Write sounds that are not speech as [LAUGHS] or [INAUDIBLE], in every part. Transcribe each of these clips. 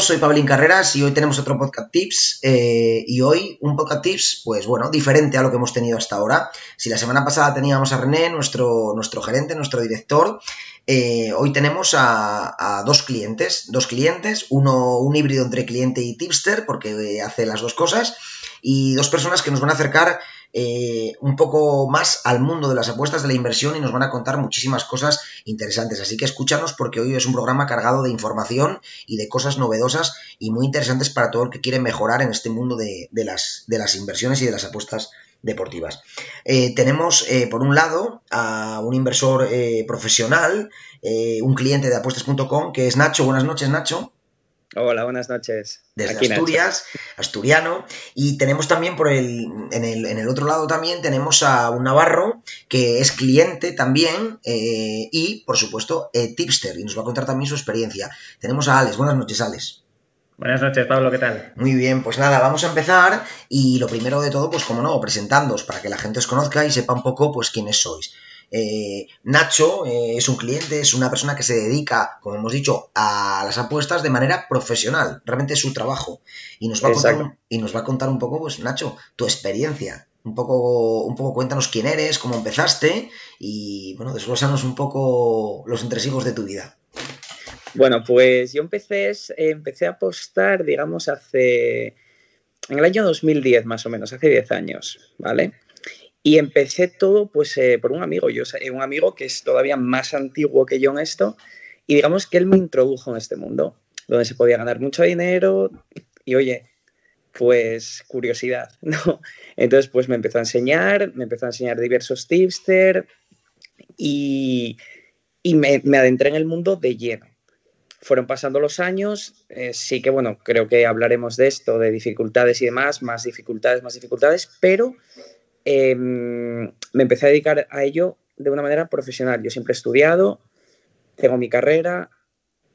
Soy Pablín Carreras y hoy tenemos otro podcast tips eh, y hoy un podcast tips, pues bueno, diferente a lo que hemos tenido hasta ahora. Si la semana pasada teníamos a René, nuestro, nuestro gerente, nuestro director, eh, hoy tenemos a, dos clientes, dos clientes, uno un híbrido entre cliente y tipster porque hace las dos cosas y dos personas que nos van a acercar eh, un poco más al mundo de las apuestas de la inversión y nos van a contar muchísimas cosas interesantes. Así que escúchanos porque hoy es un programa cargado de información y de cosas novedosas y muy interesantes para todo el que quiere mejorar en este mundo de, las, de las inversiones y de las apuestas deportivas. Eh, tenemos, eh, por un lado, a un inversor profesional, un cliente de apuestas.com, que es Nacho. Buenas noches, Nacho. Hola, buenas noches. Desde Asturias, asturiano. Y tenemos también por el en, el, otro lado también tenemos a un Navarro que es cliente también eh, y, por supuesto, eh, tipster y nos va a contar también su experiencia. Tenemos a Alex. Buenas noches, Alex. Buenas noches, Pablo, ¿qué tal? Muy bien, pues nada, vamos a empezar y lo primero de todo, pues como no, presentándoos para que la gente os conozca y sepa un poco pues quiénes sois. Eh, Nacho eh, es un cliente, es una persona que se dedica, como hemos dicho, a las apuestas de manera profesional. Realmente es su trabajo. Y nos va, a contar, y nos va a contar un poco, pues, Nacho, tu experiencia. Un poco, un poco cuéntanos quién eres, cómo empezaste y, bueno, desglosanos un poco los entresijos de tu vida. Bueno, pues yo empecé, empecé a apostar, digamos, hace. en el año 2010, más o menos, hace 10 años, ¿vale? Y empecé todo pues eh, por un amigo, yo, un amigo que es todavía más antiguo que yo en esto, y digamos que él me introdujo en este mundo, donde se podía ganar mucho dinero, y oye, pues curiosidad, [LAUGHS] ¿no? Entonces pues me empezó a enseñar, me empezó a enseñar diversos tipster, y, y me, adentré en el mundo de lleno. Fueron pasando los años, eh, sí que bueno, creo que hablaremos de esto, de dificultades y demás, más dificultades, más dificultades, pero Em, me empecé a dedicar a ello de una manera profesional. Yo siempre he estudiado, tengo mi carrera,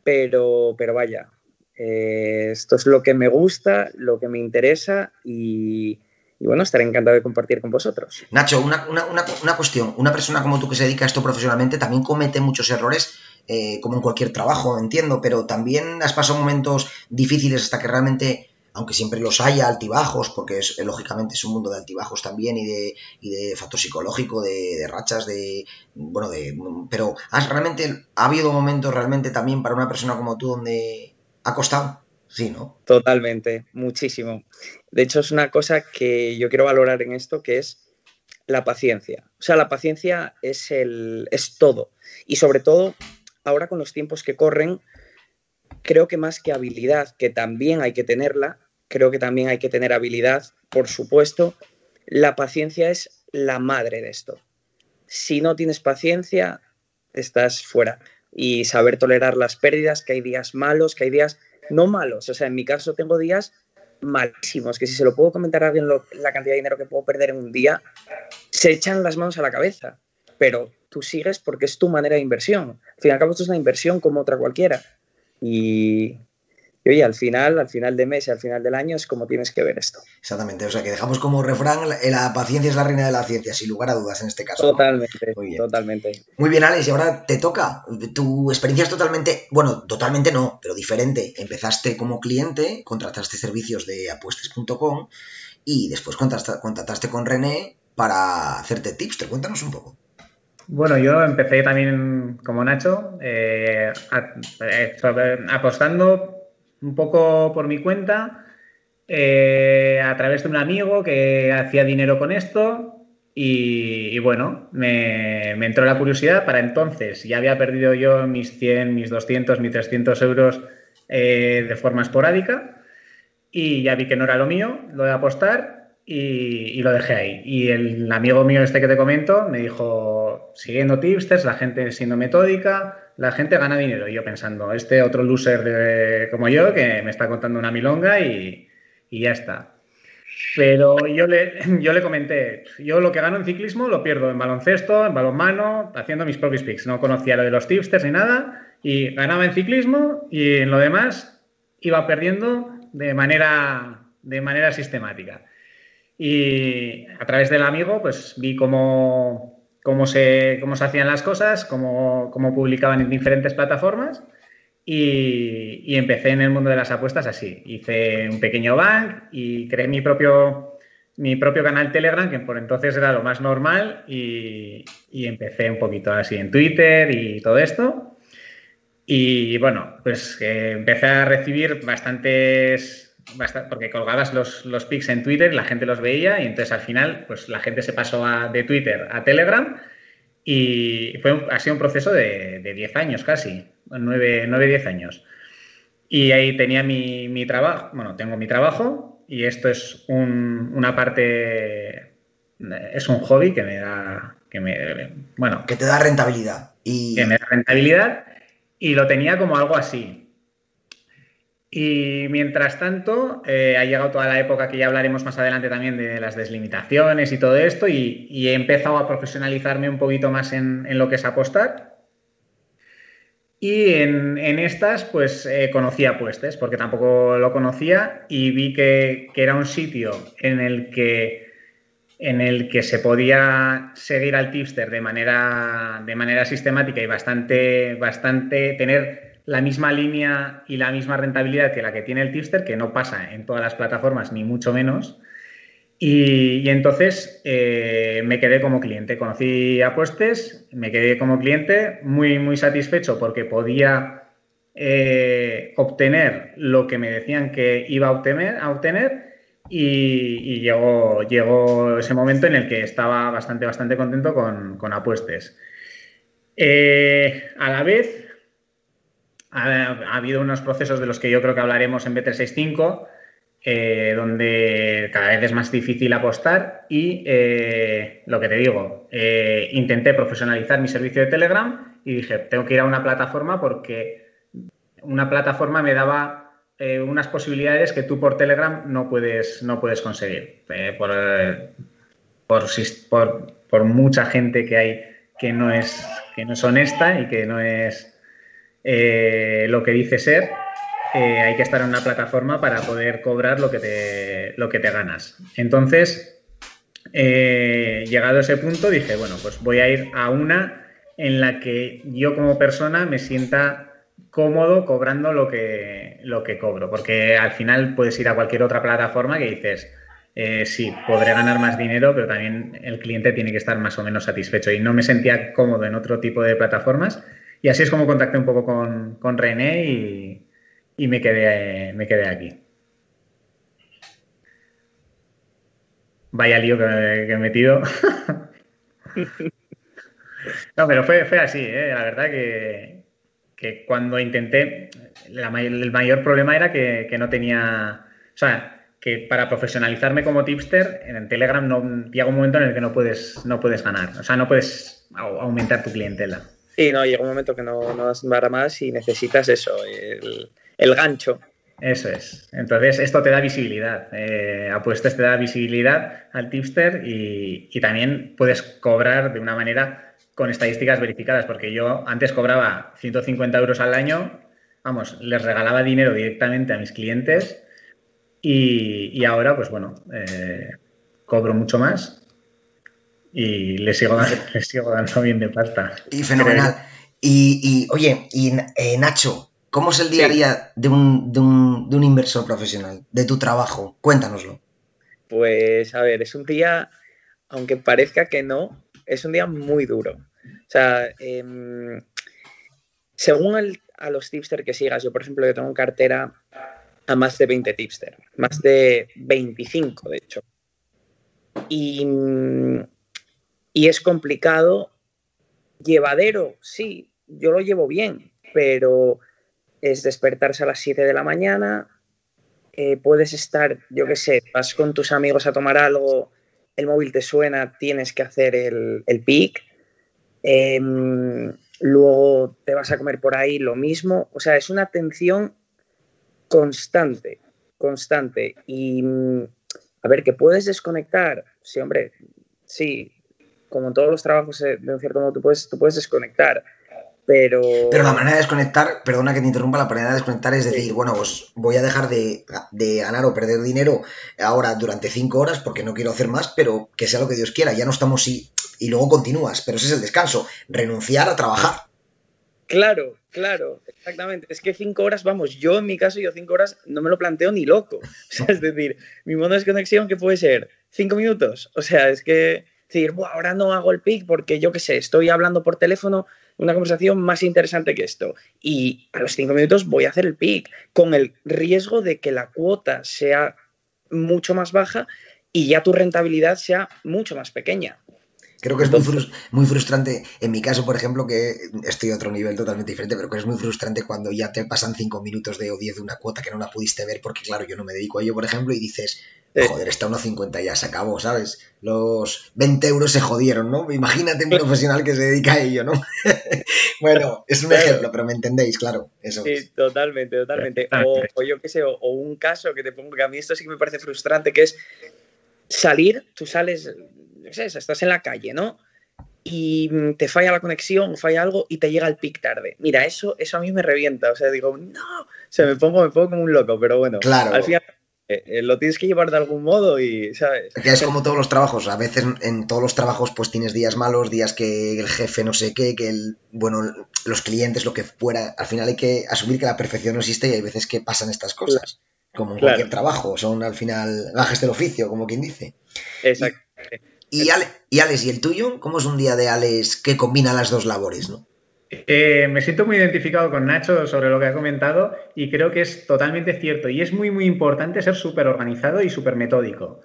pero, pero vaya, eh, esto es lo que me gusta, lo que me interesa y, bueno, estaré encantado de compartir con vosotros. Nacho, una, cuestión. Una persona como tú que se dedica a esto profesionalmente también comete muchos errores, eh, como en cualquier trabajo, entiendo, pero también has pasado momentos difíciles hasta que realmente aunque siempre los haya altibajos, porque es, lógicamente es un mundo de altibajos también y de, y de factor psicológico, de, rachas, de, bueno, de, pero ¿has realmente, ha habido momentos realmente también para una persona como tú donde ha costado? Sí, ¿no? Totalmente, muchísimo. De hecho, es una cosa que yo quiero valorar en esto, que es la paciencia. O sea, la paciencia es, el, es todo. Y sobre todo, ahora con los tiempos que corren, creo que más que habilidad, que también hay que tenerla, creo que también hay que tener habilidad, por supuesto. La paciencia es la madre de esto. Si no tienes paciencia, estás fuera. Y saber tolerar las pérdidas, que hay días malos, que hay días no malos. O sea, en mi caso tengo días malísimos, que si se lo puedo comentar a alguien la cantidad de dinero que puedo perder en un día, se echan las manos a la cabeza. Pero tú sigues porque es tu manera de inversión. Al fin y al cabo, esto es una inversión como otra cualquiera. Y, y oye, al final, al final de mes y al final del año es como tienes que ver esto. Exactamente, o sea que dejamos como refrán, la, paciencia es la reina de la ciencia, sin lugar a dudas en este caso. Totalmente, Muy bien. totalmente. Muy bien, Alex, y ahora te toca. Tu experiencia es totalmente, bueno, totalmente no, pero diferente. Empezaste como cliente, contrataste servicios de apuestas.com y después contrataste con René para hacerte tips. Te cuéntanos un poco. Bueno, yo empecé también como Nacho, eh, eh, apostando un poco por mi cuenta, eh, a través de un amigo que hacía dinero con esto y, bueno, me, entró la curiosidad. Para entonces ya había perdido yo mis 100, mis 200, mis 300 euros eh, de forma esporádica y ya vi que no era lo mío, lo de apostar y, lo dejé ahí. Y el amigo mío este que te comento me dijo, siguiendo tipsters, la gente siendo metódica, la gente gana dinero. Y yo pensando, este otro loser como yo que me está contando una milonga y, ya está. Pero yo le, yo le comenté, yo lo que gano en ciclismo lo pierdo en baloncesto, en balonmano, haciendo mis propios picks. No conocía lo de los tipsters ni nada y ganaba en ciclismo y en lo demás iba perdiendo de manera, de manera sistemática. Y a través del amigo, pues vi cómo, se, cómo se hacían las cosas, cómo, cómo publicaban en diferentes plataformas. y, empecé en el mundo de las apuestas así. Hice un pequeño bank y creé mi propio, mi propio canal Telegram, que por entonces era lo más normal, y, empecé un poquito así en Twitter y todo esto. Y bueno, pues empecé a recibir bastantes, porque colgabas los, los pics en Twitter, la gente los veía y entonces al final pues la gente se pasó de Twitter a Telegram y fue ha sido un proceso de, de 10 años casi, 9, 9, 10 años. Y ahí tenía mi, mi, trabajo, bueno, tengo mi trabajo y esto es un, una parte, es un hobby que me da, que me, bueno. Que te da rentabilidad. Y... Que me da rentabilidad y lo tenía como algo así. Y mientras tanto, eh, ha llegado toda la época que ya hablaremos más adelante también de las deslimitaciones y todo esto, y, he empezado a profesionalizarme un poquito más en, lo que es apostar. Y en, estas, pues eh, conocí Apuestes, porque tampoco lo conocía, y vi que, era un sitio en el que en el que se podía seguir al tipster de manera, de manera sistemática y bastante, bastante tener la misma línea y la misma rentabilidad que la que tiene el tipster, que no pasa en todas las plataformas, ni mucho menos. Y, entonces eh, me quedé como cliente. Conocí Apuestes, me quedé como cliente muy, muy satisfecho porque podía eh, obtener lo que me decían que iba a obtener, a obtener y, llegó, llegó, ese momento en el que estaba bastante, bastante contento con, Apuestes. Eh, a la vez, ha, habido unos procesos de los que yo creo que hablaremos en B365, eh, donde cada vez es más difícil apostar y eh, lo que te digo, eh, intenté profesionalizar mi servicio de Telegram y dije, tengo que ir a una plataforma porque una plataforma me daba unas posibilidades que tú por Telegram no puedes, no puedes conseguir. Por, por, por, mucha gente que hay que no es, que no es honesta y que no es eh, lo que dice ser, eh, hay que estar en una plataforma para poder cobrar lo que te, lo que te ganas. Entonces, eh, llegado a ese punto, dije, bueno, pues voy a ir a una en la que yo como persona me sienta cómodo cobrando lo que, lo que cobro, porque al final puedes ir a cualquier otra plataforma que dices, sí, podré ganar más dinero, pero también el cliente tiene que estar más o menos satisfecho. Y no me sentía cómodo en otro tipo de plataformas y así es como contacté un poco con, René y, me, quedé, me quedé aquí. Vaya lío que, he metido. [LAUGHS] no, pero fue, fue así, ¿eh? la verdad que, cuando intenté, el mayor problema era que, no tenía, o sea, que para profesionalizarme como tipster en Telegram no llega un momento en el que no puedes, no puedes ganar, o sea, no puedes aumentar tu clientela. Sí, no, llega un momento que no, no das más y necesitas eso, el, gancho. Eso es. Entonces, esto te da visibilidad. Eh, apuestas te da visibilidad al tipster y, también puedes cobrar de una manera con estadísticas verificadas, porque yo antes cobraba 150 euros al año, vamos, les regalaba dinero directamente a mis clientes y, ahora, pues bueno, eh, cobro mucho más y le sigo, [LAUGHS] sigo dando bien de pasta. Y fenomenal. Y, oye, y eh, Nacho, ¿cómo es el día a día de un, de, un, de un, inversor profesional, de tu trabajo? Cuéntanoslo. Pues a ver, es un día, aunque parezca que no, es un día muy duro. O sea, em, según a los tipsters que sigas, yo por ejemplo, yo tengo cartera a más de 20 tipsters, más de 25 de hecho. Y y es complicado. Llevadero, sí, yo lo llevo bien, pero es despertarse a las 7 de la mañana, eh, puedes estar, yo qué sé, vas con tus amigos a tomar algo, el móvil te suena, tienes que hacer el, el pic, em, luego te vas a comer por ahí lo mismo, o sea, es una atención constante, constante. Y a ver, que puedes desconectar, sí, hombre, sí, como en todos los trabajos, eh, de un cierto modo, tú puedes, tú puedes desconectar. Pero... pero la manera de desconectar, perdona que te interrumpa, la manera de desconectar es decir, bueno, pues voy a dejar de, ganar o perder dinero ahora durante cinco horas porque no quiero hacer más, pero que sea lo que Dios quiera, ya no estamos y, y luego continúas, pero ese es el descanso, renunciar a trabajar. Claro, claro, exactamente. Es que cinco horas, vamos, yo en mi caso, yo cinco horas no me lo planteo ni loco. [LAUGHS] O sea, es decir, mi modo de desconexión, ¿qué puede ser? ¿Cinco minutos? O sea, es que decir, ahora no hago el pic porque yo qué sé, estoy hablando por teléfono una conversación más interesante que esto. Y a los cinco minutos voy a hacer el pic, con el riesgo de que la cuota sea mucho más baja y ya tu rentabilidad sea mucho más pequeña. Creo que es muy, frustrante, en mi caso, por ejemplo, que estoy a otro nivel totalmente diferente, pero que es muy frustrante cuando ya te pasan 5 minutos de o 10 de una cuota que no la pudiste ver, porque claro, yo no me dedico a ello, por ejemplo, y dices, joder, está 1.50 ya se acabó, ¿sabes? Los 20 euros se jodieron, ¿no? Imagínate un profesional que se dedica a ello, ¿no? [LAUGHS] bueno, es un ejemplo, pero me entendéis, claro. Eso sí, totalmente, totalmente. O, yo qué sé, o, un caso que te pongo, que a mí esto sí que me parece frustrante, que es salir, tú sales estás en la calle, ¿no? Y te falla la conexión, falla algo y te llega el pic tarde. Mira, eso, eso a mí me revienta. O sea, digo, no, o sea, me pongo, me pongo como un loco, pero bueno, claro. al final eh, eh, lo tienes que llevar de algún modo y, ¿sabes? Que es como todos los trabajos. A veces en todos los trabajos pues tienes días malos, días que el jefe no sé qué, que el, bueno, los clientes, lo que fuera. Al final hay que asumir que la perfección no existe y hay veces que pasan estas cosas. Como en cualquier trabajo. Son al final gajes del oficio, como quien dice. Exacto. Y, y Alex, ¿y el tuyo? ¿Cómo es un día de Alex que combina las dos labores, no? Eh, me siento muy identificado con Nacho sobre lo que ha comentado y creo que es totalmente cierto. Y es muy, muy importante ser súper organizado y súper metódico.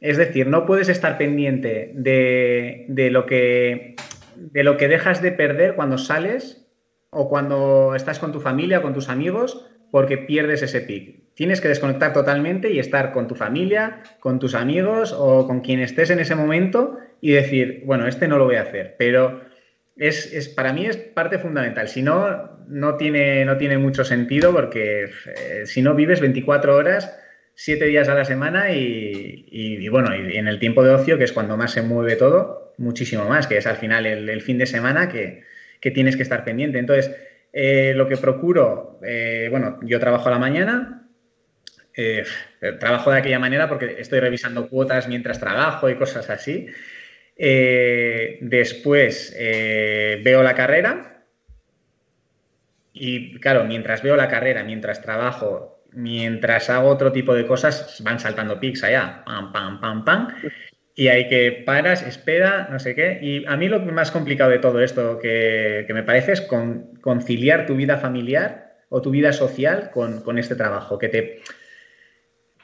Es decir, no puedes estar pendiente de, lo que, de lo que dejas de perder cuando sales o cuando estás con tu familia o con tus amigos porque pierdes ese pic. Tienes que desconectar totalmente y estar con tu familia, con tus amigos o con quien estés en ese momento y decir, bueno, este no lo voy a hacer, pero es, para mí es parte fundamental. Si no, no tiene, no tiene mucho sentido porque eh, si no vives 24 horas, 7 días a la semana y, bueno, y en el tiempo de ocio, que es cuando más se mueve todo, muchísimo más, que es al final el, fin de semana que, que tienes que estar pendiente. Entonces, eh, lo que procuro, eh, bueno, yo trabajo a la mañana, eh, trabajo de aquella manera porque estoy revisando cuotas mientras trabajo y cosas así. después veo la carrera y claro, mientras veo la carrera, mientras trabajo, mientras hago otro tipo de cosas, van saltando pics allá, pam, pam, pam, pam y hay que paras, espera, no sé qué. Y a mí lo más complicado de todo esto que, me parece es conciliar tu vida familiar o tu vida social con, este trabajo, que te,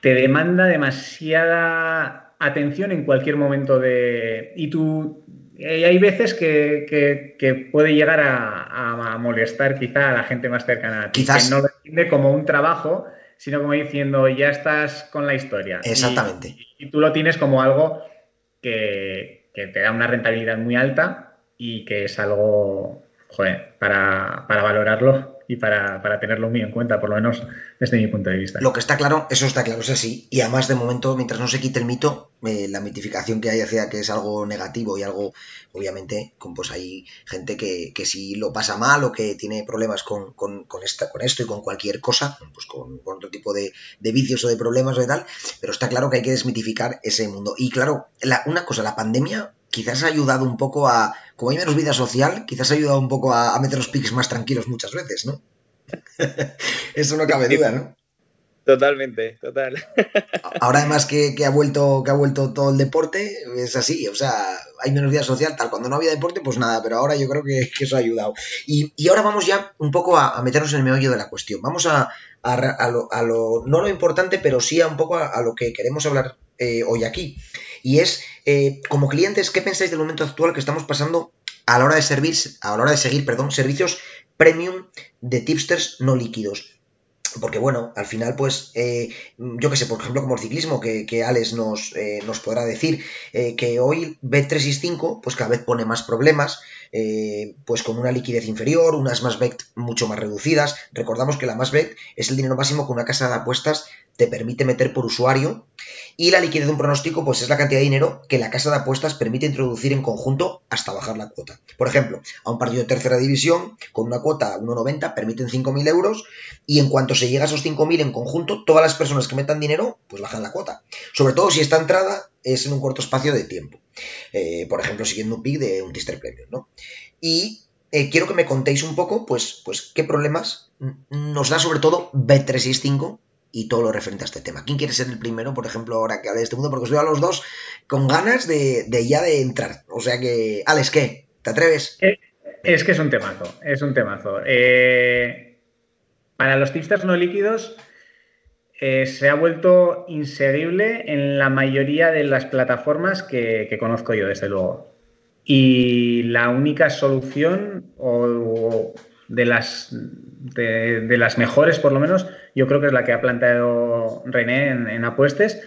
te demanda demasiada atención en cualquier momento de... Y tú... hay veces que, puede llegar a, molestar quizá a la gente más cercana a ti, Quizás... que no lo entiende como un trabajo, sino como diciendo, ya estás con la historia. Exactamente. y tú lo tienes como algo que, te da una rentabilidad muy alta y que es algo, joder, para, valorarlo y para, tenerlo muy en cuenta, por lo menos desde mi punto de vista. Lo que está claro, eso está claro, es así. Y además, de momento, mientras no se quite el mito, eh, la mitificación que hay hacia que es algo negativo y algo, obviamente, pues hay gente que, que si lo pasa mal o que tiene problemas con, con, esta, con esto y con cualquier cosa, pues con, otro tipo de, vicios o de problemas o de tal, pero está claro que hay que desmitificar ese mundo. Y claro, una cosa, la pandemia quizás ha ayudado un poco a, como hay menos vida social, quizás ha ayudado un poco a, meter los pics más tranquilos muchas veces, ¿no? [LAUGHS] Eso no cabe duda, ¿no? Totalmente, total. Ahora además que, ha vuelto, que ha vuelto todo el deporte, es así, o sea, hay menos vida social, tal. Cuando no había deporte, pues nada, pero ahora yo creo que, eso ha ayudado. Y, ahora vamos ya un poco a, meternos en el meollo de la cuestión. Vamos a, a, lo, no lo importante, pero sí a un poco a, lo que queremos hablar eh, hoy aquí. Y es, eh, como clientes, ¿qué pensáis del momento actual que estamos pasando a la hora de servir, a la hora de seguir, perdón, servicios premium de tipsters no líquidos? porque bueno, al final pues eh, yo que sé, por ejemplo como el ciclismo que, Alex nos, eh, nos podrá decir eh, que hoy Bet365 pues cada vez pone más problemas pues con una liquidez inferior, unas más mucho más reducidas, recordamos que la más es el dinero máximo que una casa de apuestas te permite meter por usuario y la liquidez de un pronóstico pues es la cantidad de dinero que la casa de apuestas permite introducir en conjunto hasta bajar la cuota. Por ejemplo, a un partido de tercera división con una cuota 1,90 permiten 5.000 euros y en cuanto se llega a esos 5.000 en conjunto, todas las personas que metan dinero pues bajan la cuota. Sobre todo si esta entrada es en un corto espacio de tiempo. Eh, por ejemplo, siguiendo un pick de un Tister Premium, ¿no? Y eh, quiero que me contéis un poco, pues, pues, qué problemas nos da sobre todo B365 y todo lo referente a este tema. ¿Quién quiere ser el primero, por ejemplo, ahora que hable de este mundo? Porque os veo a los dos con ganas de, ya de entrar. O sea que, Alex, ¿qué? ¿Te atreves? Eh, es que es un temazo, es un temazo. Eh, para los tipsters no líquidos eh, se ha vuelto inservible en la mayoría de las plataformas que, conozco yo, desde luego. Y la única solución, o, de, las, de, las mejores por lo menos, yo creo que es la que ha planteado René en, Apuestes,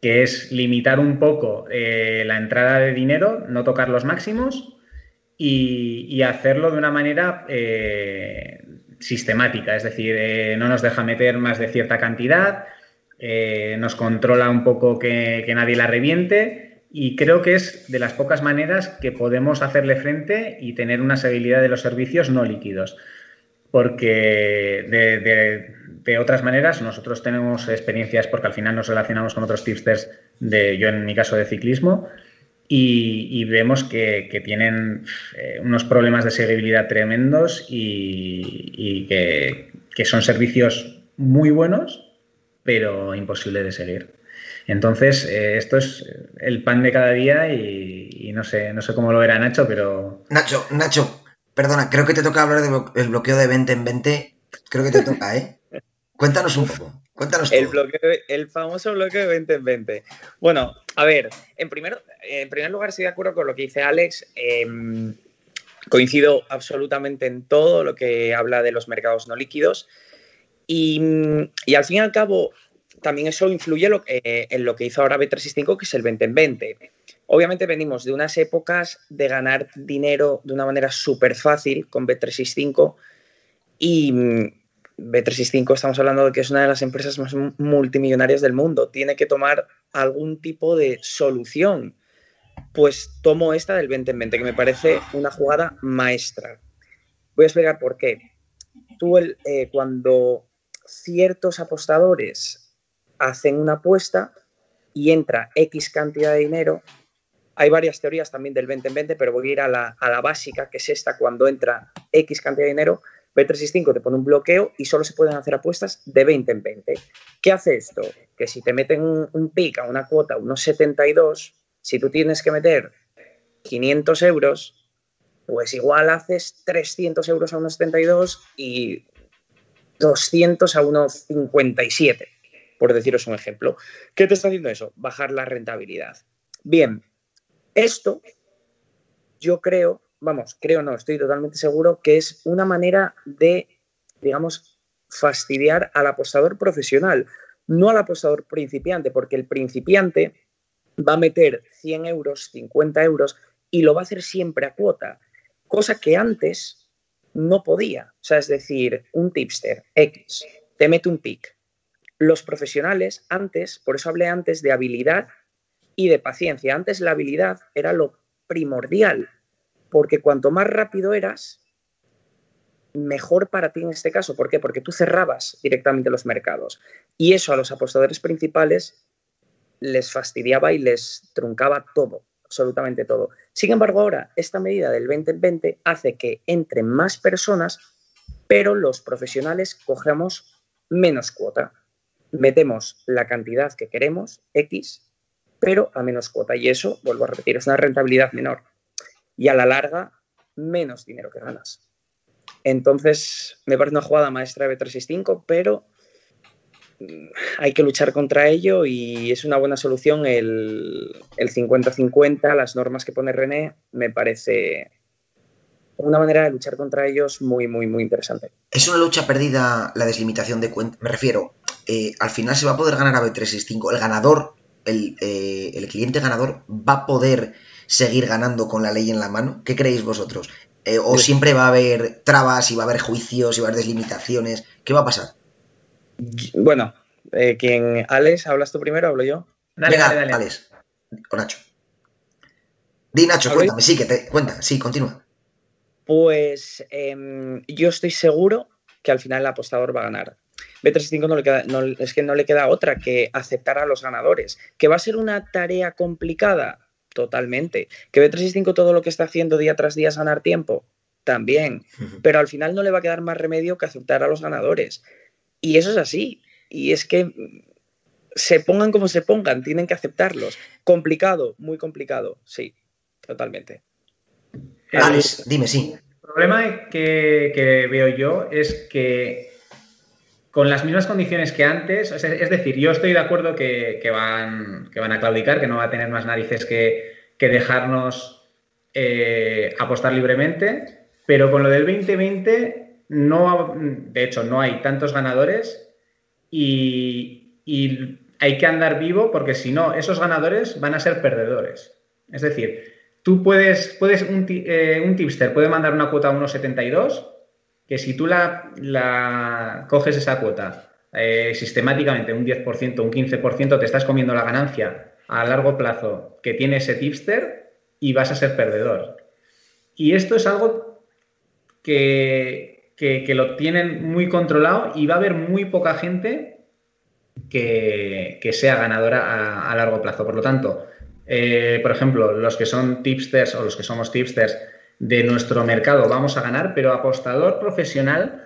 que es limitar un poco eh, la entrada de dinero, no tocar los máximos y, hacerlo de una manera eh, sistemática, es decir, eh, no nos deja meter más de cierta cantidad, nos controla un poco que, nadie la reviente y creo que es de las pocas maneras que podemos hacerle frente y tener una seguridad de los servicios no líquidos. Porque de, otras maneras nosotros tenemos experiencias porque al final nos relacionamos con otros tipsters, de, yo en mi caso de ciclismo, y, vemos que, tienen eh, unos problemas de seguibilidad tremendos y, que, son servicios muy buenos, pero imposible de seguir. Entonces, eh, esto es el pan de cada día y, no sé, no sé cómo lo verá Nacho, pero. Nacho, Nacho, perdona, creo que te toca hablar del bloqueo de 20 en 20. Creo que te toca, ¿eh? Cuéntanos un poco. Cuéntanos el, el famoso bloqueo de 20 en 20. Bueno, a ver, en primer, en primer lugar estoy de acuerdo con lo que dice Alex. Em, coincido absolutamente en todo lo que habla de los mercados no líquidos. Y, al fin y al cabo, también eso influye eh, en lo que hizo ahora B365, que es el 20 en 20. Obviamente venimos de unas épocas de ganar dinero de una manera súper fácil con B365 y, B365 estamos hablando de que es una de las empresas más multimillonarias del mundo. Tiene que tomar algún tipo de solución. Pues tomo esta del 20 en 20, que me parece una jugada maestra. Voy a explicar por qué. Tú, eh, cuando ciertos apostadores hacen una apuesta y entra X cantidad de dinero, hay varias teorías también del 20 en 20, pero voy a ir a la, básica, que es esta, cuando entra X cantidad de dinero, B365 te pone un bloqueo y solo se pueden hacer apuestas de 20 en 20. ¿Qué hace esto? Que si te meten un, pic a una cuota, unos 72, si tú tienes que meter 500 euros, pues igual haces 300 euros a unos 72 y 200 a unos 57, por deciros un ejemplo. ¿Qué te está haciendo eso? Bajar la rentabilidad. Bien, esto yo creo vamos, creo no, estoy totalmente seguro que es una manera de, digamos, fastidiar al apostador profesional, no al apostador principiante, porque el principiante va a meter 100 euros, 50 euros y lo va a hacer siempre a cuota, cosa que antes no podía. O sea, es decir, un tipster X te mete un pick. Los profesionales antes, por eso hablé antes de habilidad y de paciencia. Antes la habilidad era lo primordial porque cuanto más rápido eras, mejor para ti en este caso. ¿Por qué? Porque tú cerrabas directamente los mercados. Y eso a los apostadores principales les fastidiaba y les truncaba todo, absolutamente todo. Sin embargo, ahora esta medida del 20-20 hace que entren más personas, pero los profesionales cogemos menos cuota. Metemos la cantidad que queremos, X, pero a menos cuota. Y eso, vuelvo a repetir, es una rentabilidad menor y a la larga menos dinero que ganas. Entonces, me parece una jugada maestra de B365, pero mm, hay que luchar contra ello y es una buena solución el 50-50, las normas que pone René, me parece una manera de luchar contra ellos muy, muy, muy interesante. Es una lucha perdida la deslimitación de cuentas. Me refiero, eh, al final se va a poder ganar a B365. El ganador, el, eh, el cliente ganador va a poder seguir ganando con la ley en la mano? ¿Qué creéis vosotros? Eh, ¿O siempre va a haber trabas y va a haber juicios y va a haber deslimitaciones? ¿Qué va a pasar? Bueno, eh, ¿quién? Alex, ¿hablas tú primero o hablo yo? Dale, Venga, dale, Alex. O Nacho. Di Nacho, cuéntame, sí, que te cuenta, sí, continúa. Pues em, yo estoy seguro que al final el apostador va a ganar. B365 no le queda, no, es que no le queda otra que aceptar a los ganadores. ¿Que va a ser una tarea complicada? Totalmente. ¿Que B365 todo lo que está haciendo día tras día es ganar tiempo? también, pero al final no le va a quedar más remedio que aceptar a los ganadores. Y eso es así. Y es que se pongan como se pongan, tienen que aceptarlos. Complicado, muy complicado, sí, totalmente. Alex, dime, sí. El problema que, veo yo es que con las mismas condiciones que antes, es decir, yo estoy de acuerdo que, van, que van a claudicar, que no va a tener más narices que, dejarnos eh, apostar libremente, pero con lo del 2020, no, de hecho, no hay tantos ganadores y, hay que andar vivo porque si no, esos ganadores van a ser perdedores. Es decir, tú puedes, puedes un, eh, tipster puede mandar una cuota a 1,72, que si tú la, coges esa cuota eh, sistemáticamente, un 10%, un 15%, te estás comiendo la ganancia a largo plazo que tiene ese tipster y vas a ser perdedor. Y esto es algo que, que lo tienen muy controlado y va a haber muy poca gente que, sea ganadora a, largo plazo. Por lo tanto, eh, por ejemplo, los que son tipsters o los que somos tipsters de nuestro mercado vamos a ganar, pero apostador profesional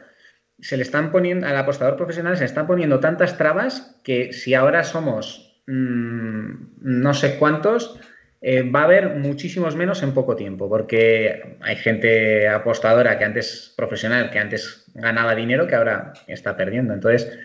se le están poniendo, al apostador profesional se le están poniendo tantas trabas que si ahora somos mm, no sé cuántos, eh, va a haber muchísimos menos en poco tiempo, porque hay gente apostadora que antes profesional, que antes ganaba dinero, que ahora está perdiendo. Entonces,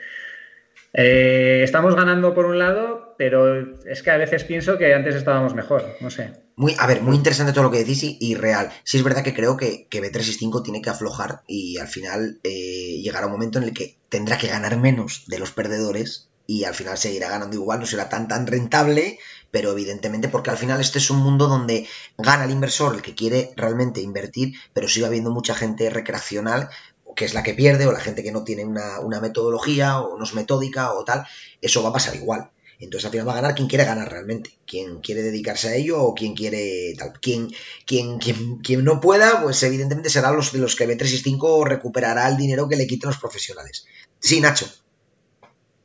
eh, estamos ganando por un lado, pero es que a veces pienso que antes estábamos mejor, no sé. Muy, a ver, muy interesante todo lo que decís y, real. Sí es verdad que creo que, que B365 tiene que aflojar y al final eh, llegará un momento en el que tendrá que ganar menos de los perdedores y al final seguirá ganando igual, no será tan tan rentable, pero evidentemente porque al final este es un mundo donde gana el inversor, el que quiere realmente invertir, pero sigue habiendo mucha gente recreacional que es la que pierde, o la gente que no tiene una, metodología, o no es metódica, o tal, eso va a pasar igual. Entonces al final va a ganar quien quiere ganar realmente, quien quiere dedicarse a ello o quien quiere tal. Quien, quien, quien, no pueda, pues evidentemente será los de los que B365 recuperará el dinero que le quiten los profesionales. Sí, Nacho.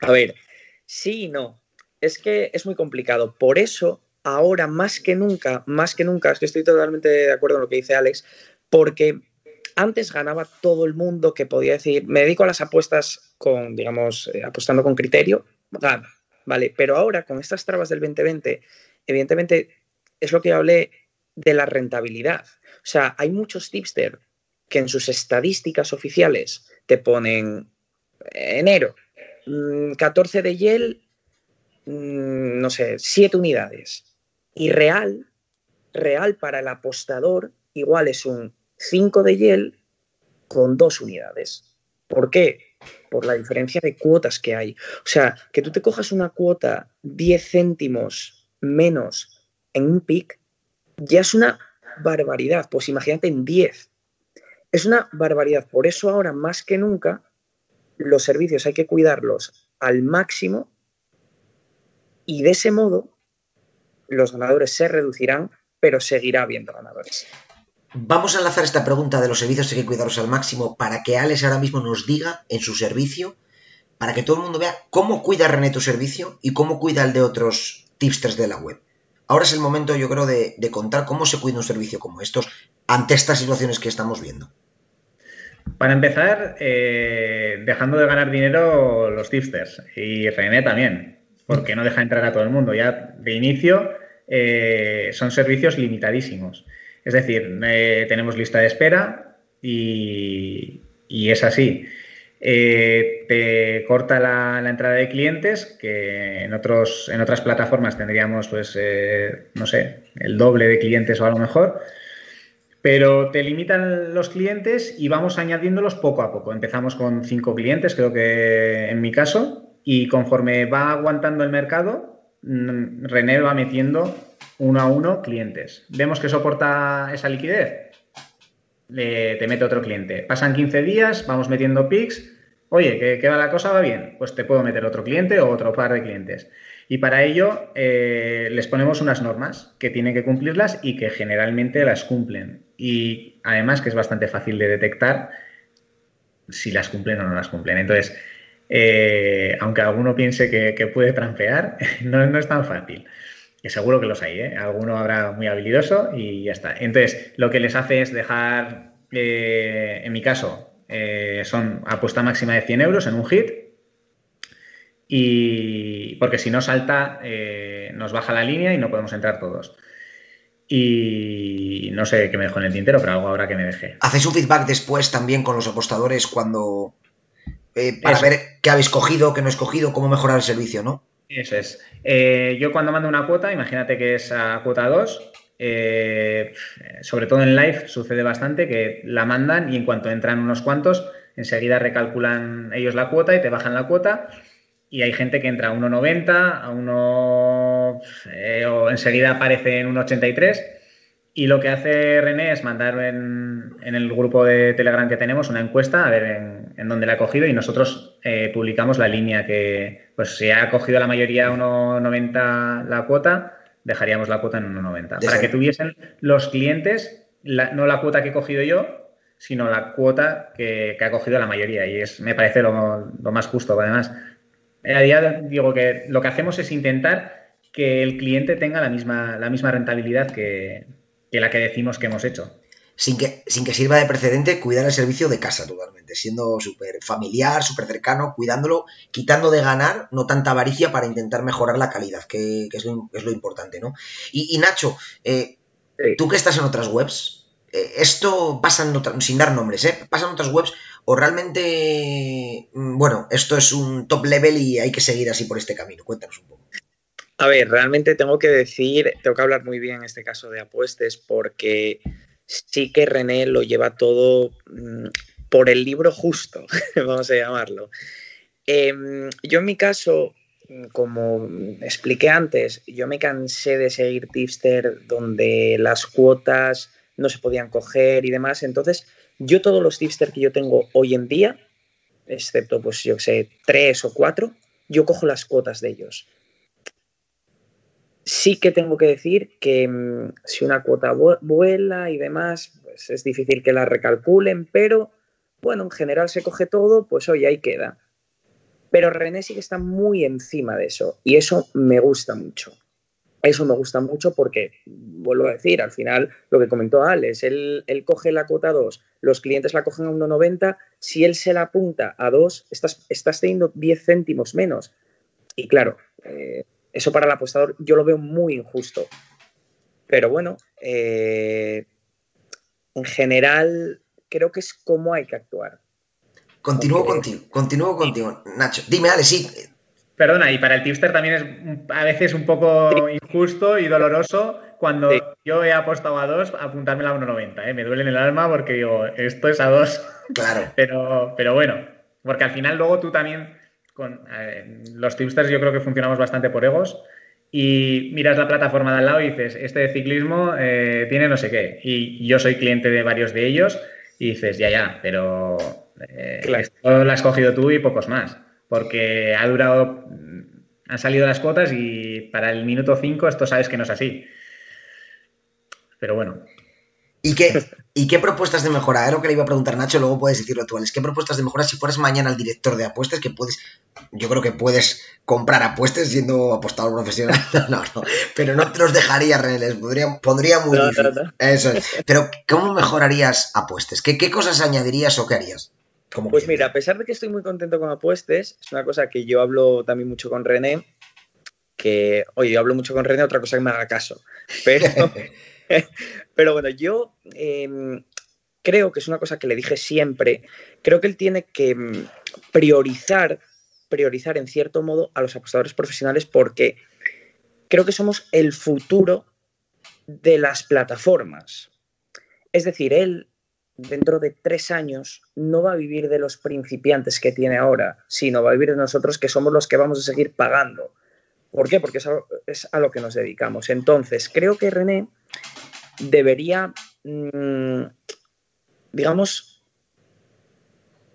A ver, sí y no. Es que es muy complicado. Por eso, ahora más que nunca, más que nunca, es que estoy totalmente de acuerdo en lo que dice Alex, porque antes ganaba todo el mundo que podía decir, me dedico a las apuestas con, digamos, eh, apostando con criterio, gana, ¿vale? Pero ahora, con estas trabas del 2020, evidentemente es lo que hablé de la rentabilidad. O sea, hay muchos tipster que en sus estadísticas oficiales te ponen enero, 14 mm, de Yel, mm, no sé, 7 unidades. Y real, real para el apostador, igual es un 5 de Yel con dos unidades. ¿Por qué? Por la diferencia de cuotas que hay. O sea, que tú te cojas una cuota 10 céntimos menos en un pic, ya es una barbaridad. Pues imagínate en 10. Es una barbaridad. Por eso ahora, más que nunca, los servicios hay que cuidarlos al máximo y de ese modo los ganadores se reducirán, pero seguirá habiendo ganadores. Vamos a enlazar esta pregunta de los servicios hay que cuidarlos al máximo para que Alex ahora mismo nos diga en su servicio, para que todo el mundo vea cómo cuida René tu servicio y cómo cuida el de otros tipsters de la web. Ahora es el momento, yo creo, de, contar cómo se cuida un servicio como estos ante estas situaciones que estamos viendo. Para empezar, eh, dejando de ganar dinero los tipsters y René también, porque no deja entrar a todo el mundo. Ya de inicio eh, son servicios limitadísimos. Es decir, eh, tenemos lista de espera y, es así. Eh, te corta la, entrada de clientes, que en, otros, en otras plataformas tendríamos, pues, eh, no sé, el doble de clientes o a lo mejor, pero te limitan los clientes y vamos añadiéndolos poco a poco. Empezamos con cinco clientes, creo que en mi caso, y conforme va aguantando el mercado, mm, René va metiendo uno a uno clientes. Vemos que soporta esa liquidez, te mete otro cliente. Pasan 15 días, vamos metiendo pics. Oye, ¿qué, va la cosa? ¿Va bien? Pues te puedo meter otro cliente o otro par de clientes. Y para ello eh, les ponemos unas normas que tienen que cumplirlas y que generalmente las cumplen. Y además que es bastante fácil de detectar si las cumplen o no las cumplen. Entonces, eh, aunque alguno piense que, puede trampear, [LAUGHS] no, no es tan fácil seguro que los hay, ¿eh? alguno habrá muy habilidoso y ya está. Entonces, lo que les hace es dejar eh, en mi caso, eh, son apuesta máxima de 100 euros en un hit. Y porque si no salta, eh, nos baja la línea y no podemos entrar todos. Y no sé qué me dejó en el tintero, pero algo ahora que me dejé. ¿Hacéis un feedback después también con los apostadores cuando. para ver qué habéis cogido, qué no habéis cogido, cómo mejorar el servicio, ¿no? Eso es. yo cuando mando una cuota, imagínate que es a cuota 2, eh, sobre todo en live sucede bastante que la mandan y en cuanto entran unos cuantos, enseguida recalculan ellos la cuota y te bajan la cuota. Y hay gente que entra a 1,90, a 1, eh, o enseguida aparece en 1,83. Y lo que hace René es mandar en, el grupo de Telegram que tenemos una encuesta a ver en, dónde la ha cogido y nosotros eh, publicamos la línea que, pues si ha cogido la mayoría 1,90 la cuota, dejaríamos la cuota en 1,90. Para que tuviesen los clientes, no la cuota que he cogido yo, sino la cuota que, ha cogido la mayoría. Y es, me parece lo, más justo, además. A día digo que lo que hacemos es intentar que el cliente tenga la misma, la misma rentabilidad que, que la que decimos que hemos hecho sin que, sin que sirva de precedente, cuidar el servicio de casa totalmente, siendo súper familiar, súper cercano, cuidándolo, quitando de ganar, no tanta avaricia para intentar mejorar la calidad, que, es, lo, importante, ¿no? Y, Nacho, eh, tú que estás en otras webs, eh, esto pasa en sin dar nombres, ¿eh? Pasa en otras webs o realmente, mm, bueno, esto es un top level y hay que seguir así por este camino. Cuéntanos un poco. A ver, realmente tengo que decir, tengo que hablar muy bien en este caso de apuestas porque sí que René lo lleva todo mm, por el libro justo, [LAUGHS] vamos a llamarlo. Em, yo en mi caso, como expliqué antes, yo me cansé de seguir tipster donde las cuotas no se podían coger y demás. Entonces, yo todos los tipster que yo tengo hoy en día, excepto pues yo sé, tres o cuatro, yo cojo las cuotas de ellos. Sí que tengo que decir que mm, si una cuota vuela y demás, pues es difícil que la recalculen, pero bueno, en general se coge todo, pues hoy ahí queda. Pero René sí que está muy encima de eso y eso me gusta mucho. Eso me gusta mucho porque, vuelvo a decir, al final lo que comentó Alex, él, coge la cuota 2, los clientes la cogen a 1,90, si él se la apunta a 2, estás, estás teniendo 10 céntimos menos. Y claro, eh, eso para el apostador yo lo veo muy injusto. Pero bueno, eh, en general creo que es como hay que actuar. Continúo contigo, continúo contigo, Nacho. Dime, Ale, sí. Perdona, y para el tipster también es a veces un poco injusto y doloroso cuando yo he apostado a dos, apuntarme a 1,90. ¿eh? Me duele en el alma porque digo, esto es a dos. Claro. [LAUGHS] pero, pero bueno, porque al final luego tú también con eh, los tipsters yo creo que funcionamos bastante por egos y miras la plataforma de al lado y dices, este de ciclismo eh, tiene no sé qué. Y yo soy cliente de varios de ellos y dices, ya, ya, pero eh, esto lo has cogido tú y pocos más. Porque ha durado, mm, han salido las cuotas y para el minuto 5 esto sabes que no es así. Pero bueno, ¿Y qué, ¿Y qué propuestas de mejora? Era lo que le iba a preguntar Nacho, luego puedes decirlo tú, ¿Qué propuestas de mejora si fueras mañana el director de apuestas? Que puedes, yo creo que puedes comprar apuestas siendo apostador profesional. [LAUGHS] No, no, pero no te los dejaría, René, les pondría, muy difícil. Eso es. [LAUGHS] Pero, ¿cómo mejorarías apuestas? ¿Qué, ¿Qué cosas añadirías o qué harías? pues mira, a pesar de que estoy muy contento con apuestas, es una cosa que yo hablo también mucho con René, que, oye, yo hablo mucho con René, otra cosa que me haga caso. [LAUGHS] Pero. [LAUGHS] Pero bueno, yo em, creo que es una cosa que le dije siempre. Creo que él tiene que em, priorizar, priorizar en cierto modo a los apostadores profesionales porque creo que somos el futuro de las plataformas. Es decir, él dentro de tres años no va a vivir de los principiantes que tiene ahora, sino va a vivir de nosotros que somos los que vamos a seguir pagando. ¿Por qué? Porque es a, lo que nos dedicamos. Entonces, creo que René debería, mm, digamos,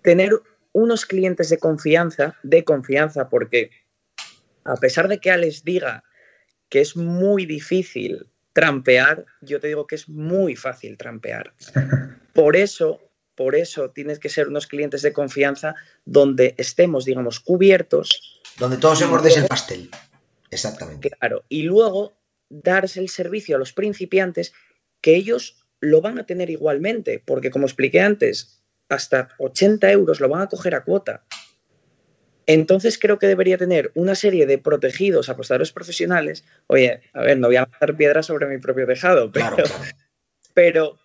tener unos clientes de confianza, de confianza, porque a pesar de que Alex diga que es muy difícil trampear, yo te digo que es muy fácil trampear. [LAUGHS] Por eso, por eso tienes que ser unos clientes de confianza donde estemos, digamos, cubiertos. Donde todos se mordes el pastel. Exactamente. Claro. Y luego darse el servicio a los principiantes que ellos lo van a tener igualmente, porque como expliqué antes, hasta 80 euros lo van a coger a cuota. Entonces creo que debería tener una serie de protegidos apostadores profesionales. Oye, a ver, no voy a lanzar piedras sobre mi propio tejado, pero, [LAUGHS] pero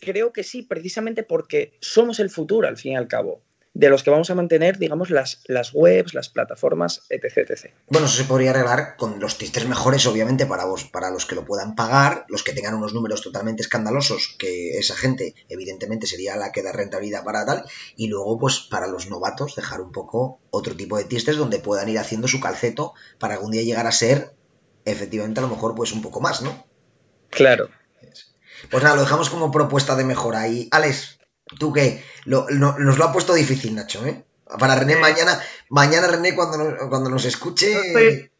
creo que sí, precisamente porque somos el futuro, al fin y al cabo de los que vamos a mantener, digamos, las, las webs, las plataformas, etc, etc. Bueno, eso se podría arreglar con los tisters mejores, obviamente, para vos, para los que lo puedan pagar, los que tengan unos números totalmente escandalosos, que esa gente, evidentemente, sería la que da rentabilidad para tal, y luego, pues, para los novatos, dejar un poco otro tipo de tisters donde puedan ir haciendo su calceto para algún día llegar a ser, efectivamente, a lo mejor, pues, un poco más, ¿no? Claro. Pues nada, lo dejamos como propuesta de mejora. Y, Alex, tú qué, nos lo ha puesto difícil, Nacho, ¿eh? Para René mañana, mañana René cuando nos, cuando nos escuche...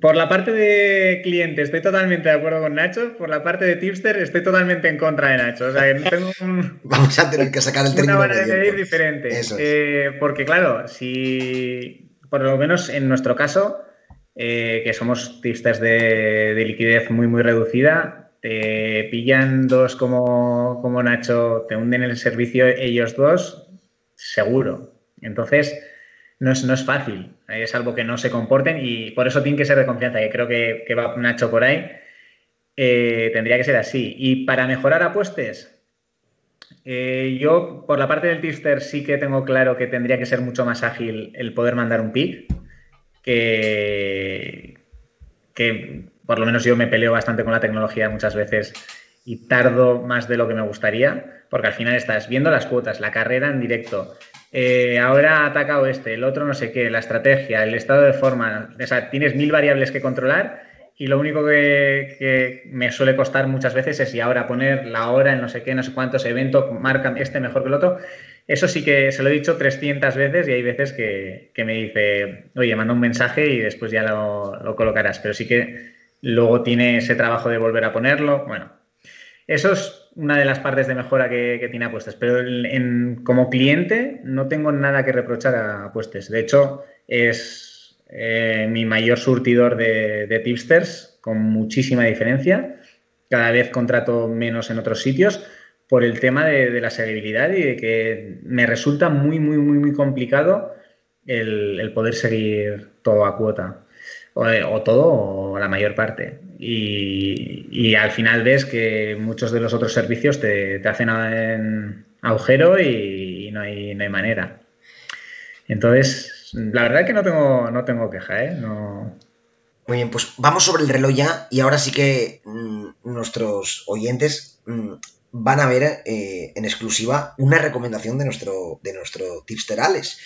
por la parte de cliente estoy totalmente de acuerdo con Nacho, por la parte de tipster estoy totalmente en contra de Nacho. O sea, tengo [LAUGHS] Vamos a tener que sacar el [LAUGHS] término Una manera de medir diferente. Eh, porque claro, si por lo menos en nuestro caso, eh, que somos tipsters de, de liquidez muy muy reducida, te pillan dos como, como Nacho, te hunden el servicio ellos dos, seguro. Entonces, no es, no es fácil, es algo que no se comporten y por eso tiene que ser de confianza, que creo que, va Nacho por ahí. Eh, tendría que ser así. Y para mejorar apuestes, eh, yo por la parte del tipster sí que tengo claro que tendría que ser mucho más ágil el poder mandar un pick, que, que por lo menos yo me peleo bastante con la tecnología muchas veces y tardo más de lo que me gustaría, porque al final estás viendo las cuotas, la carrera en directo, eh, ahora ha atacado este, el otro no sé qué, la estrategia, el estado de forma, o sea, tienes mil variables que controlar y lo único que, me suele costar muchas veces es y ahora poner la hora en no sé qué, no sé cuántos eventos, marcan este mejor que el otro. Eso sí que se lo he dicho 300 veces y hay veces que, me dice, oye, manda un mensaje y después ya lo colocarás, pero sí que Luego tiene ese trabajo de volver a ponerlo. Bueno, eso es una de las partes de mejora que, tiene Apuestas. Pero como cliente no tengo nada que reprochar a Apuestas. De hecho, es eh, mi mayor surtidor de, tipsters con muchísima diferencia. Cada vez contrato menos en otros sitios por el tema de, la seguibilidad y de que me resulta muy, muy, muy, muy complicado el poder seguir todo a cuota o, todo o la mayor parte. Y, al final ves que muchos de los otros servicios te, hacen en agujero y, no, hay, no hay manera. Entonces, la verdad que no tengo, no tengo queja, ¿eh? No... Muy bien, pues vamos sobre el reloj ya y ahora sí que mm, nuestros oyentes mm, van a ver eh, en exclusiva una recomendación de nuestro, de nuestro tipsterales.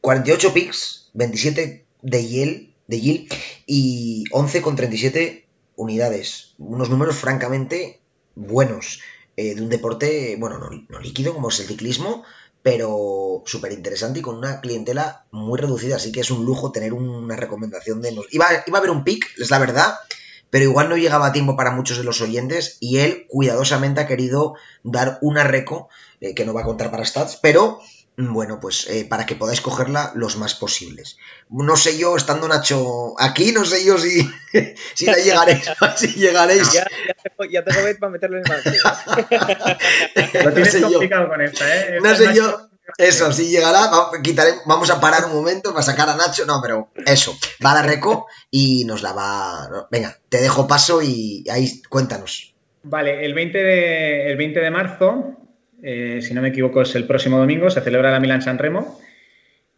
48 picks, 27 de Yale, de Gil y 11 con 37 unidades. Unos números francamente buenos eh, de un deporte, bueno, no, líquido como es el ciclismo, pero súper interesante y con una clientela muy reducida. Así que es un lujo tener una recomendación de... Iba, iba a haber un pick, es la verdad, pero igual no llegaba a tiempo para muchos de los oyentes y él cuidadosamente ha querido dar una reco, eh, que no va a contar para stats, pero bueno, pues eh, para que podáis cogerla los más posibles. No sé yo, estando Nacho aquí, no sé yo si, [LAUGHS] si la llegaréis. [LAUGHS] si llegaréis. Ya, ya, tengo, ya para meterlo en el [LAUGHS] Lo tienes complicado con esta, ¿eh? no sé yo. Eso, si llegará, vamos a parar un momento para sacar a Nacho. No, pero eso, va a la reco y nos la va. Venga, te dejo paso y ahí cuéntanos. Vale, el 20 de, el 20 de marzo eh, si no me equivoco, es el próximo domingo, se celebra la Milan San Remo.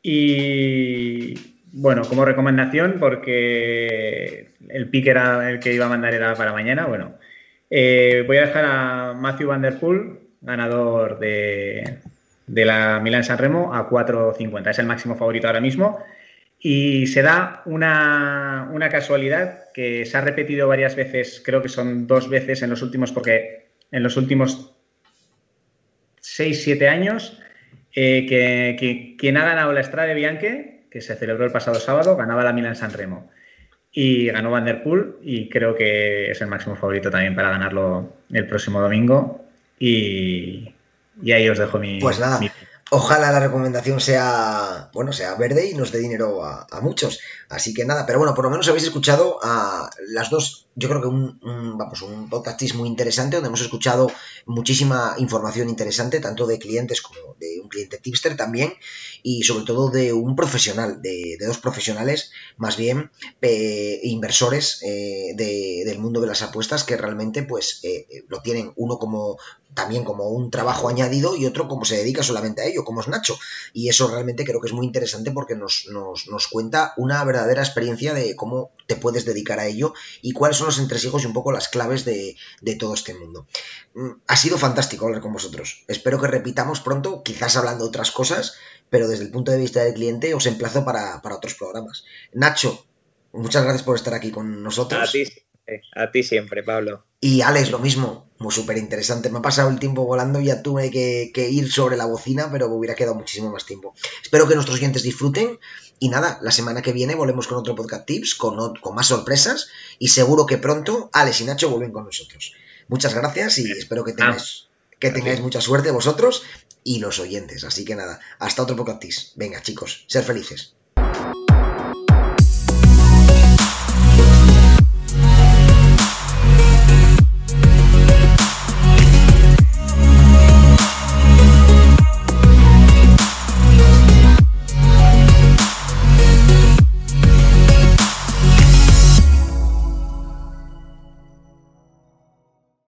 Y bueno, como recomendación, porque el pick era el que iba a mandar era para mañana, bueno, eh, voy a dejar a Matthew Van Der Poel, ganador de, la Milan San Remo, a 4.50. Es el máximo favorito ahora mismo. Y se da una, una, casualidad que se ha repetido varias veces, creo que son dos veces en los últimos, porque en los últimos 6, 7 años, eh, que, quien ha ganado la Estrada de Bianche, que se celebró el pasado sábado, ganaba la Milan San Remo. Y ganó Van Der Poel y creo que es el máximo favorito también para ganarlo el próximo domingo. Y, ahí os dejo mi... Pues nada. Ojalá la recomendación sea, bueno, sea verde y nos dé dinero a, muchos. Así que nada, pero bueno, por lo menos habéis escuchado a las dos yo creo que un, vamos, un podcast muy interesante donde hemos escuchado muchísima información interesante, tanto de clientes como de un cliente tipster también, y sobre todo de un profesional, de, dos profesionales, más bien inversores eh, del mundo de las apuestas que realmente pues eh, lo tienen uno como también como un trabajo añadido y otro como se dedica solamente a ello, como es Nacho. Y eso realmente creo que es muy interesante porque nos, nos, cuenta una verdadera experiencia de cómo te puedes dedicar a ello y cuáles son los entresijos y un poco las claves de, todo este mundo. Mm, ha sido fantástico hablar con vosotros. Espero que repitamos pronto, quizás hablando de otras cosas, pero desde el punto de vista del cliente os emplazo para, otros programas. Nacho, muchas gracias por estar aquí con nosotros. A ti siempre, Pablo. Y Alex, lo mismo, muy súper interesante. Me ha pasado el tiempo volando, ya tuve que, ir sobre la bocina, pero me hubiera quedado muchísimo más tiempo. Espero que nuestros oyentes disfruten. Y nada, la semana que viene volvemos con otro podcast tips, con, con más sorpresas. Y seguro que pronto Alex y Nacho vuelven con nosotros. Muchas gracias y espero que tengáis, que tengáis mucha suerte vosotros y los oyentes. Así que nada, hasta otro podcast tips. Venga, chicos, ser felices.